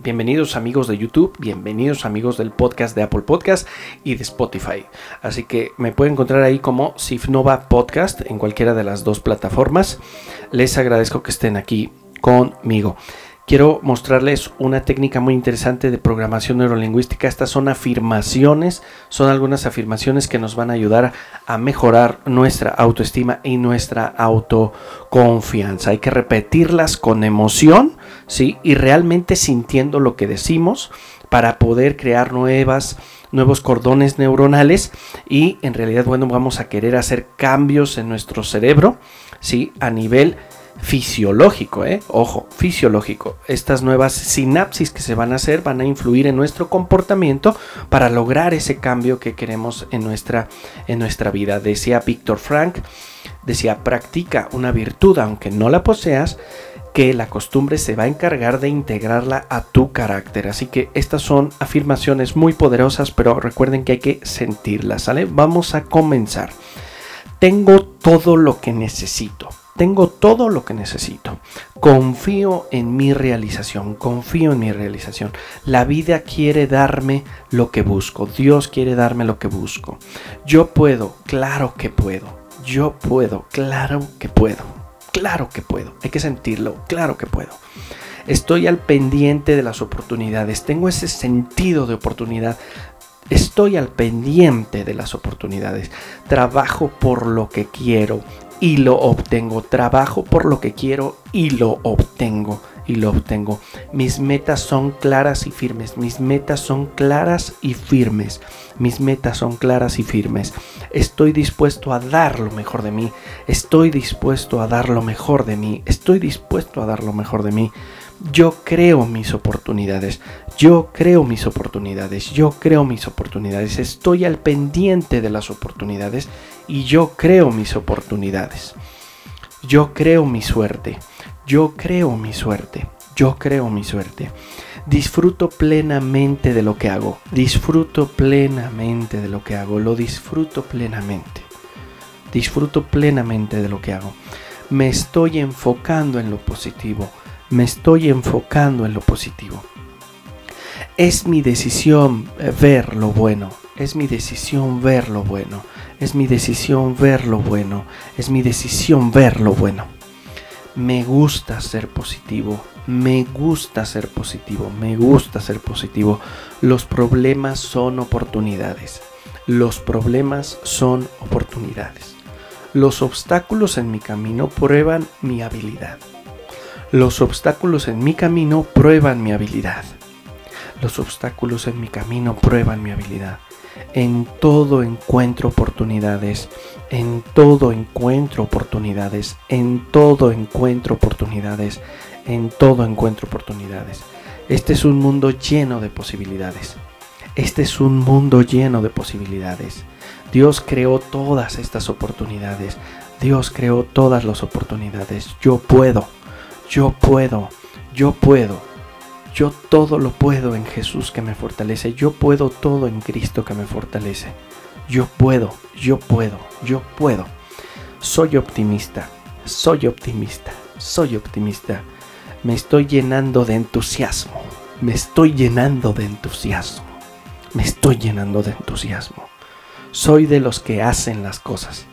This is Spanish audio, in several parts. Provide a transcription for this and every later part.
Bienvenidos amigos de YouTube, bienvenidos amigos del podcast de Apple Podcast y de Spotify. Así que me pueden encontrar ahí como Sifnova Podcast en cualquiera de las dos plataformas. Les agradezco que estén aquí conmigo quiero mostrarles una técnica muy interesante de programación neurolingüística. Estas son afirmaciones, son algunas afirmaciones que nos van a ayudar a mejorar nuestra autoestima y nuestra autoconfianza. Hay que repetirlas con emoción, ¿sí? Y realmente sintiendo lo que decimos para poder crear nuevas nuevos cordones neuronales y en realidad bueno vamos a querer hacer cambios en nuestro cerebro sí a nivel fisiológico, ¿eh? ojo, fisiológico. Estas nuevas sinapsis que se van a hacer van a influir en nuestro comportamiento para lograr ese cambio que queremos en nuestra, en nuestra vida. Decía Víctor Frank, decía, practica una virtud aunque no la poseas, que la costumbre se va a encargar de integrarla a tu carácter. Así que estas son afirmaciones muy poderosas, pero recuerden que hay que sentirlas. Vamos a comenzar. Tengo todo lo que necesito. Tengo todo lo que necesito. Confío en mi realización. Confío en mi realización. La vida quiere darme lo que busco. Dios quiere darme lo que busco. Yo puedo. Claro que puedo. Yo puedo. Claro que puedo. Claro que puedo. Hay que sentirlo. Claro que puedo. Estoy al pendiente de las oportunidades. Tengo ese sentido de oportunidad. Estoy al pendiente de las oportunidades. Trabajo por lo que quiero y lo obtengo. Trabajo por lo que quiero y lo obtengo. Y lo obtengo. Mis metas son claras y firmes. Mis metas son claras y firmes. Mis metas son claras y firmes. Estoy dispuesto a dar lo mejor de mí. Estoy dispuesto a dar lo mejor de mí. Estoy dispuesto a dar lo mejor de mí. Yo creo mis oportunidades. Yo creo mis oportunidades. Yo creo mis oportunidades. Estoy al pendiente de las oportunidades y yo creo mis oportunidades. Yo creo mi suerte. Yo creo mi suerte. Yo creo mi suerte. Disfruto plenamente de lo que hago. Disfruto plenamente de lo que hago. Lo disfruto plenamente. Disfruto plenamente de lo que hago. Me estoy enfocando en lo positivo me estoy enfocando en lo positivo. Es mi decisión ver lo bueno, es mi decisión ver lo bueno, es mi decisión ver lo bueno, es mi decisión ver lo bueno. Me gusta ser positivo, me gusta ser positivo, me gusta ser positivo. Los problemas son oportunidades, los problemas son oportunidades. Los obstáculos en mi camino prueban mi habilidad. Los obstáculos en mi camino prueban mi habilidad. Los obstáculos en mi camino prueban mi habilidad. En todo encuentro oportunidades. En todo encuentro oportunidades. En todo encuentro oportunidades. En todo encuentro oportunidades. Este es un mundo lleno de posibilidades. Este es un mundo lleno de posibilidades. Dios creó todas estas oportunidades. Dios creó todas las oportunidades. Yo puedo. Yo puedo, yo puedo, yo todo lo puedo en Jesús que me fortalece, yo puedo todo en Cristo que me fortalece. Yo puedo, yo puedo, yo puedo. Soy optimista, soy optimista, soy optimista. Me estoy llenando de entusiasmo, me estoy llenando de entusiasmo, me estoy llenando de entusiasmo. Soy de los que hacen las cosas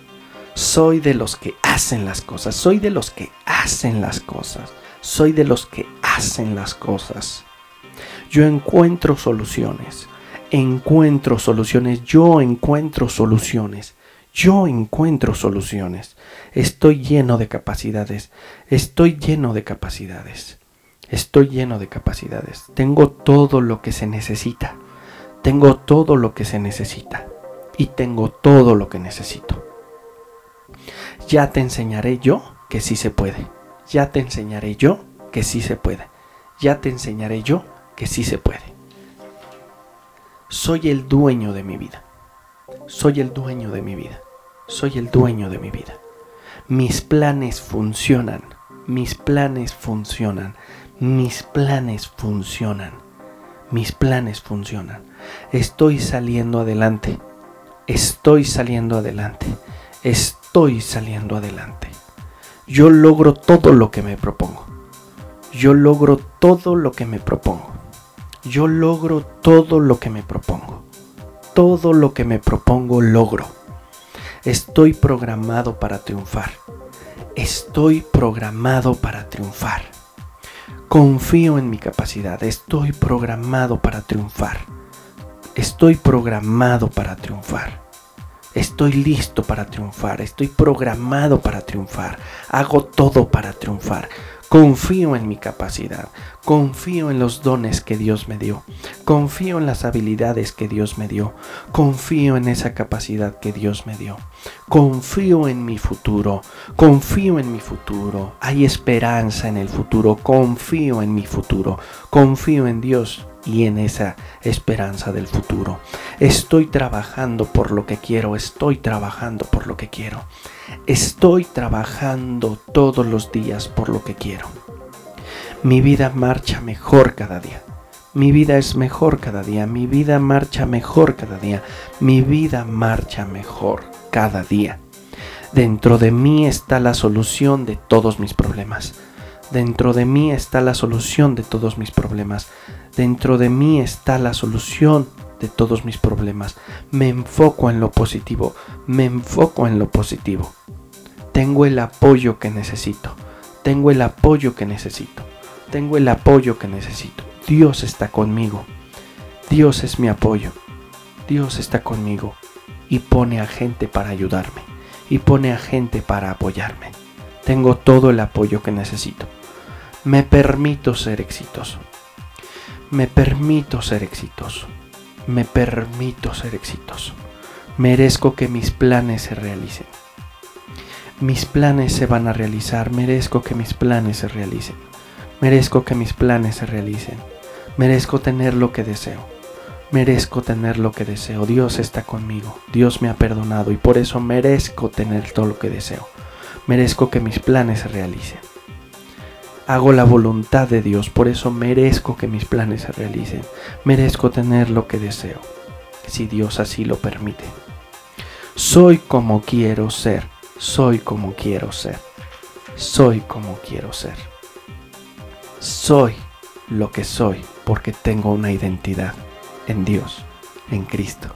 soy de los que hacen las cosas, soy de los que hacen las cosas, soy de los que hacen las cosas. Yo encuentro soluciones, encuentro soluciones, yo encuentro soluciones, yo encuentro soluciones. Estoy lleno de capacidades, estoy lleno de capacidades, estoy lleno de capacidades. Tengo todo lo que se necesita, tengo todo lo que se necesita y tengo todo lo que necesito. Ya te enseñaré yo que sí se puede. Ya te enseñaré yo que sí se puede. Ya te enseñaré yo que sí se puede. Soy el dueño de mi vida. Soy el dueño de mi vida. Soy el dueño de mi vida. Mis planes funcionan. Mis planes funcionan. Mis planes funcionan. Mis planes funcionan. Estoy saliendo adelante. Estoy saliendo adelante. Estoy saliendo adelante. Yo logro todo lo que me propongo. Yo logro todo lo que me propongo. Yo logro todo lo que me propongo. Todo lo que me propongo logro. Estoy programado para triunfar. Estoy programado para triunfar. Confío en mi capacidad. Estoy programado para triunfar. Estoy programado para triunfar. Estoy listo para triunfar. Estoy programado para triunfar. Hago todo para triunfar. Confío en mi capacidad, confío en los dones que Dios me dio, confío en las habilidades que Dios me dio, confío en esa capacidad que Dios me dio, confío en mi futuro, confío en mi futuro, hay esperanza en el futuro, confío en mi futuro, confío en Dios y en esa esperanza del futuro. Estoy trabajando por lo que quiero, estoy trabajando por lo que quiero. Estoy trabajando todos los días por lo que quiero. Mi vida marcha mejor cada día. Mi vida es mejor cada día. Mi vida marcha mejor cada día. Mi vida marcha mejor cada día. Dentro de mí está la solución de todos mis problemas. Dentro de mí está la solución de todos mis problemas. Dentro de mí está la solución de todos mis problemas. Me enfoco en lo positivo. Me enfoco en lo positivo. Tengo el apoyo que necesito. Tengo el apoyo que necesito. Tengo el apoyo que necesito. Dios está conmigo. Dios es mi apoyo. Dios está conmigo y pone a gente para ayudarme y pone a gente para apoyarme. Tengo todo el apoyo que necesito. Me permito ser exitoso. Me permito ser exitoso. Me permito ser exitoso. Merezco que mis planes se realicen. Mis planes se van a realizar. Merezco que mis planes se realicen. Merezco que mis planes se realicen. Merezco tener lo que deseo. Merezco tener lo que deseo. Dios está conmigo. Dios me ha perdonado y por eso merezco tener todo lo que deseo merezco que mis planes se realicen. Hago la voluntad de Dios, por eso merezco que mis planes se realicen. Merezco tener lo que deseo, si Dios así lo permite. Soy como quiero ser, soy como quiero ser, soy como quiero ser. Soy lo que soy porque tengo una identidad en Dios, en Cristo.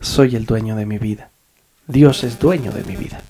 Soy el dueño de mi vida. Dios es dueño de mi vida.